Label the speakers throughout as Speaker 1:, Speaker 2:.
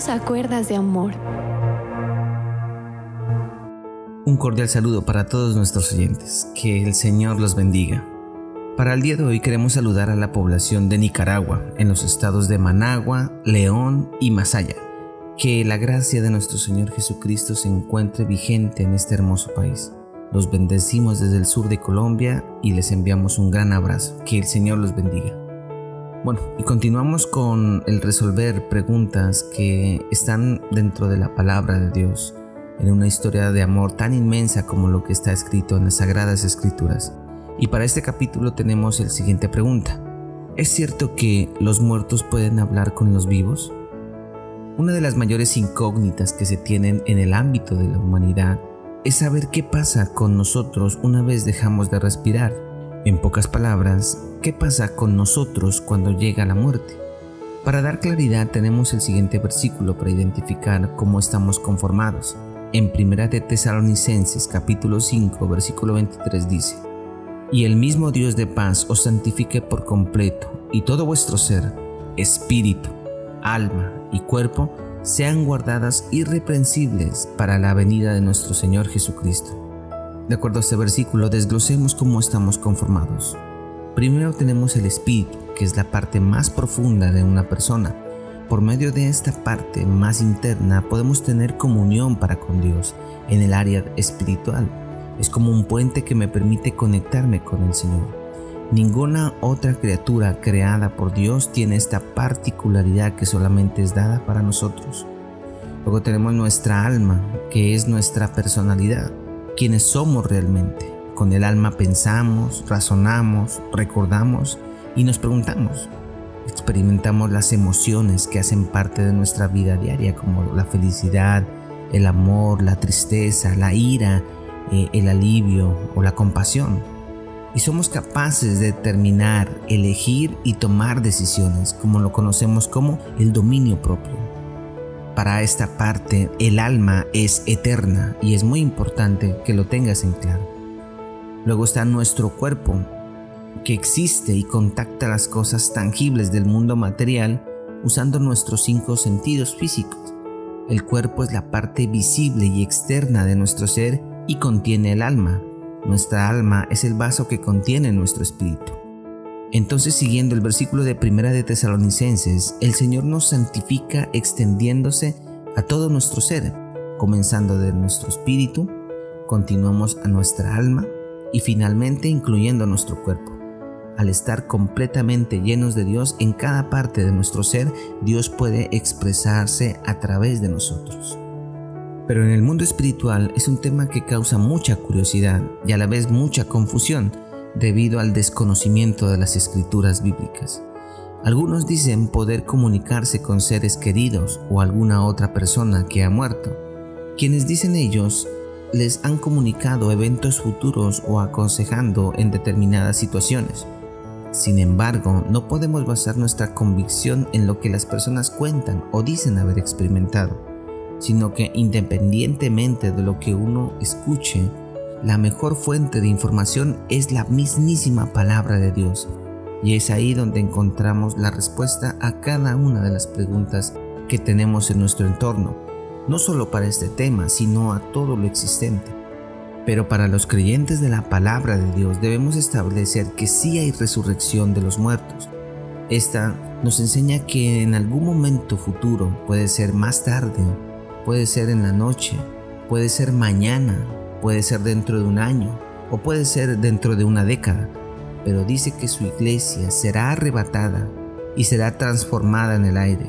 Speaker 1: Dios a cuerdas de amor.
Speaker 2: Un cordial saludo para todos nuestros oyentes. Que el Señor los bendiga. Para el día de hoy queremos saludar a la población de Nicaragua, en los estados de Managua, León y Masaya. Que la gracia de nuestro Señor Jesucristo se encuentre vigente en este hermoso país. Los bendecimos desde el sur de Colombia y les enviamos un gran abrazo. Que el Señor los bendiga. Bueno, y continuamos con el resolver preguntas que están dentro de la palabra de Dios, en una historia de amor tan inmensa como lo que está escrito en las Sagradas Escrituras. Y para este capítulo tenemos el siguiente pregunta. ¿Es cierto que los muertos pueden hablar con los vivos? Una de las mayores incógnitas que se tienen en el ámbito de la humanidad es saber qué pasa con nosotros una vez dejamos de respirar. En pocas palabras, ¿qué pasa con nosotros cuando llega la muerte? Para dar claridad tenemos el siguiente versículo para identificar cómo estamos conformados. En 1 de Tesalonicenses capítulo 5 versículo 23 dice, Y el mismo Dios de paz os santifique por completo, y todo vuestro ser, espíritu, alma y cuerpo, sean guardadas irreprensibles para la venida de nuestro Señor Jesucristo. De acuerdo a este versículo, desglosemos cómo estamos conformados. Primero tenemos el espíritu, que es la parte más profunda de una persona. Por medio de esta parte más interna podemos tener comunión para con Dios en el área espiritual. Es como un puente que me permite conectarme con el Señor. Ninguna otra criatura creada por Dios tiene esta particularidad que solamente es dada para nosotros. Luego tenemos nuestra alma, que es nuestra personalidad, quienes somos realmente. Con el alma pensamos, razonamos, recordamos y nos preguntamos. Experimentamos las emociones que hacen parte de nuestra vida diaria, como la felicidad, el amor, la tristeza, la ira, eh, el alivio o la compasión y somos capaces de determinar, elegir y tomar decisiones, como lo conocemos como el dominio propio. Para esta parte, el alma es eterna y es muy importante que lo tengas en claro. Luego está nuestro cuerpo, que existe y contacta las cosas tangibles del mundo material usando nuestros cinco sentidos físicos. El cuerpo es la parte visible y externa de nuestro ser y contiene el alma, nuestra alma es el vaso que contiene nuestro espíritu. Entonces, siguiendo el versículo de Primera de Tesalonicenses, el Señor nos santifica extendiéndose a todo nuestro ser, comenzando de nuestro espíritu, continuamos a nuestra alma y finalmente incluyendo nuestro cuerpo. Al estar completamente llenos de Dios en cada parte de nuestro ser, Dios puede expresarse a través de nosotros. Pero en el mundo espiritual es un tema que causa mucha curiosidad y a la vez mucha confusión debido al desconocimiento de las escrituras bíblicas. Algunos dicen poder comunicarse con seres queridos o alguna otra persona que ha muerto. Quienes dicen ellos les han comunicado eventos futuros o aconsejando en determinadas situaciones. Sin embargo, no podemos basar nuestra convicción en lo que las personas cuentan o dicen haber experimentado sino que independientemente de lo que uno escuche, la mejor fuente de información es la mismísima palabra de Dios. Y es ahí donde encontramos la respuesta a cada una de las preguntas que tenemos en nuestro entorno, no solo para este tema, sino a todo lo existente. Pero para los creyentes de la palabra de Dios debemos establecer que sí hay resurrección de los muertos. Esta nos enseña que en algún momento futuro, puede ser más tarde Puede ser en la noche, puede ser mañana, puede ser dentro de un año o puede ser dentro de una década, pero dice que su iglesia será arrebatada y será transformada en el aire.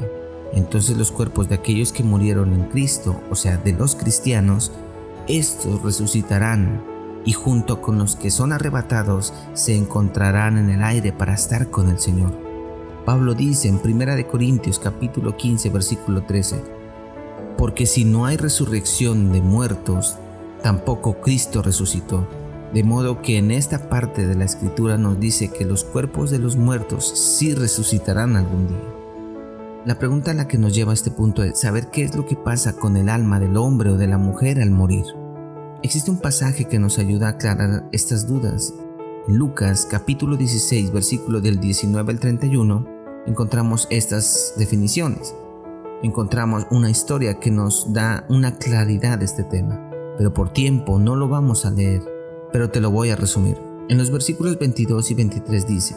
Speaker 2: Entonces los cuerpos de aquellos que murieron en Cristo, o sea, de los cristianos, estos resucitarán y junto con los que son arrebatados se encontrarán en el aire para estar con el Señor. Pablo dice en 1 Corintios capítulo 15 versículo 13, porque si no hay resurrección de muertos, tampoco Cristo resucitó. De modo que en esta parte de la escritura nos dice que los cuerpos de los muertos sí resucitarán algún día. La pregunta a la que nos lleva a este punto es saber qué es lo que pasa con el alma del hombre o de la mujer al morir. Existe un pasaje que nos ayuda a aclarar estas dudas. En Lucas capítulo 16 versículo del 19 al 31 encontramos estas definiciones. encontramos una historia que nos da una claridad de este tema, pero por tiempo no lo vamos a leer, pero te lo voy a resumir. En los versículos 22 y 23 dice,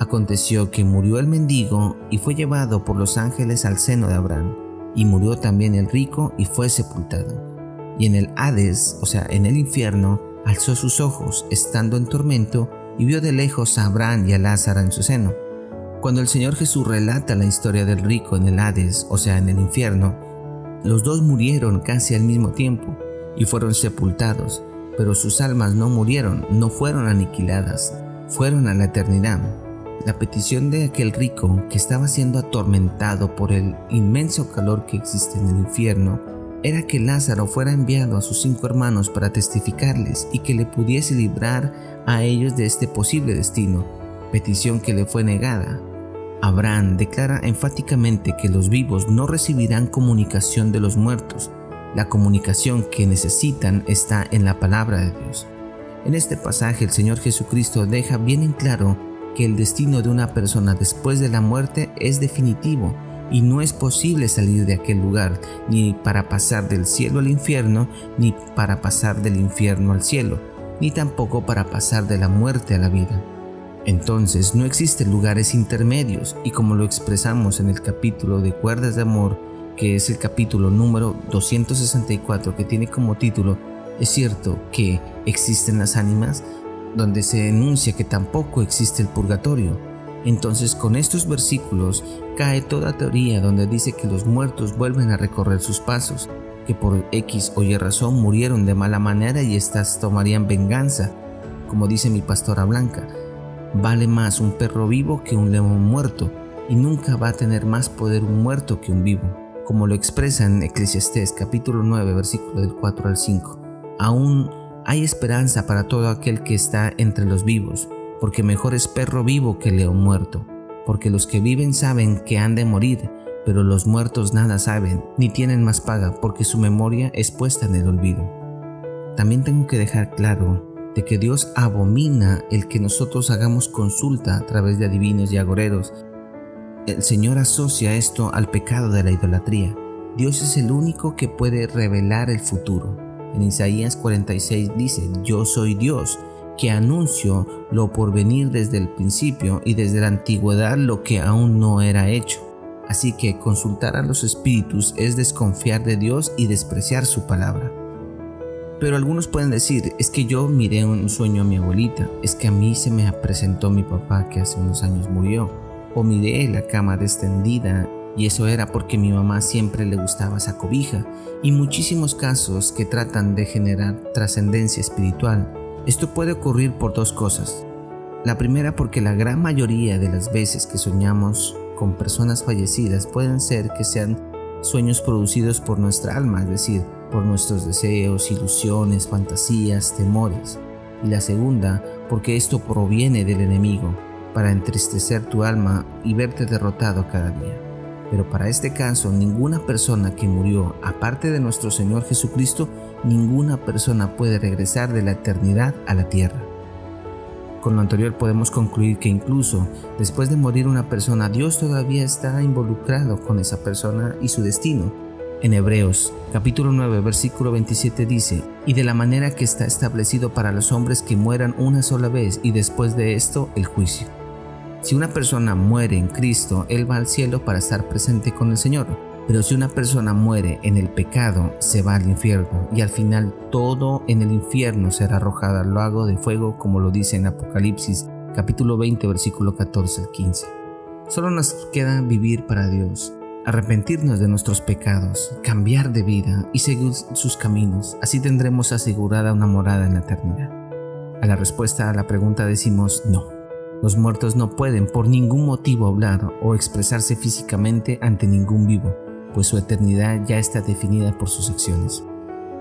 Speaker 2: Aconteció que murió el mendigo y fue llevado por los ángeles al seno de Abraham, y murió también el rico y fue sepultado. Y en el Hades, o sea, en el infierno, alzó sus ojos, estando en tormento, y vio de lejos a Abraham y a Lázaro en su seno. Cuando el Señor Jesús relata la historia del rico en el Hades, o sea, en el infierno, los dos murieron casi al mismo tiempo y fueron sepultados, pero sus almas no murieron, no fueron aniquiladas, fueron a la eternidad. La petición de aquel rico que estaba siendo atormentado por el inmenso calor que existe en el infierno era que Lázaro fuera enviado a sus cinco hermanos para testificarles y que le pudiese librar a ellos de este posible destino, petición que le fue negada. Abraham declara enfáticamente que los vivos no recibirán comunicación de los muertos. La comunicación que necesitan está en la palabra de Dios. En este pasaje el Señor Jesucristo deja bien en claro que el destino de una persona después de la muerte es definitivo y no es posible salir de aquel lugar, ni para pasar del cielo al infierno, ni para pasar del infierno al cielo, ni tampoco para pasar de la muerte a la vida. Entonces no existen lugares intermedios y como lo expresamos en el capítulo de Cuerdas de Amor, que es el capítulo número 264 que tiene como título, es cierto que existen las ánimas, donde se enuncia que tampoco existe el purgatorio, entonces con estos versículos cae toda teoría donde dice que los muertos vuelven a recorrer sus pasos, que por X o Y razón murieron de mala manera y éstas tomarían venganza. Como dice mi pastora Blanca, vale más un perro vivo que un león muerto, y nunca va a tener más poder un muerto que un vivo, como lo expresa en Eclesiastés capítulo 9 versículo del 4 al 5. Aún hay esperanza para todo aquel que está entre los vivos, porque mejor es perro vivo que león muerto, porque los que viven saben que han de morir, pero los muertos nada saben, ni tienen más paga, porque su memoria es puesta en el olvido. También tengo que dejar claro de que Dios abomina el que nosotros hagamos consulta a través de adivinos y agoreros. El Señor asocia esto al pecado de la idolatría. Dios es el único que puede revelar el futuro. En Isaías 46 dice, yo soy Dios que anuncio lo por venir desde el principio y desde la antigüedad lo que aún no era hecho. Así que consultar a los espíritus es desconfiar de Dios y despreciar su palabra. Pero algunos pueden decir, es que yo miré un sueño a mi abuelita, es que a mí se me presentó mi papá que hace unos años murió, o miré la cama extendida y eso era porque mi mamá siempre le gustaba esa cobija, y muchísimos casos que tratan de generar trascendencia espiritual esto puede ocurrir por dos cosas. La primera porque la gran mayoría de las veces que soñamos con personas fallecidas pueden ser que sean sueños producidos por nuestra alma, es decir, por nuestros deseos, ilusiones, fantasías, temores. Y la segunda porque esto proviene del enemigo para entristecer tu alma y verte derrotado cada día. Pero para este caso, ninguna persona que murió, aparte de nuestro Señor Jesucristo, ninguna persona puede regresar de la eternidad a la tierra. Con lo anterior podemos concluir que incluso después de morir una persona, Dios todavía está involucrado con esa persona y su destino. En Hebreos capítulo 9 versículo 27 dice, y de la manera que está establecido para los hombres que mueran una sola vez y después de esto el juicio. Si una persona muere en Cristo, Él va al cielo para estar presente con el Señor. Pero si una persona muere en el pecado, se va al infierno y al final todo en el infierno será arrojado al lago de fuego como lo dice en Apocalipsis capítulo 20 versículo 14 al 15. Solo nos queda vivir para Dios, arrepentirnos de nuestros pecados, cambiar de vida y seguir sus caminos. Así tendremos asegurada una morada en la eternidad. A la respuesta a la pregunta decimos no. Los muertos no pueden por ningún motivo hablar o expresarse físicamente ante ningún vivo, pues su eternidad ya está definida por sus acciones.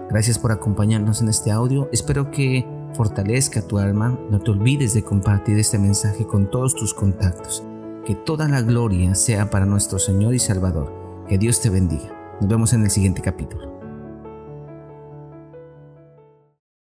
Speaker 2: Gracias por acompañarnos en este audio, espero que fortalezca tu alma, no te olvides de compartir este mensaje con todos tus contactos. Que toda la gloria sea para nuestro Señor y Salvador. Que Dios te bendiga. Nos vemos en el siguiente capítulo.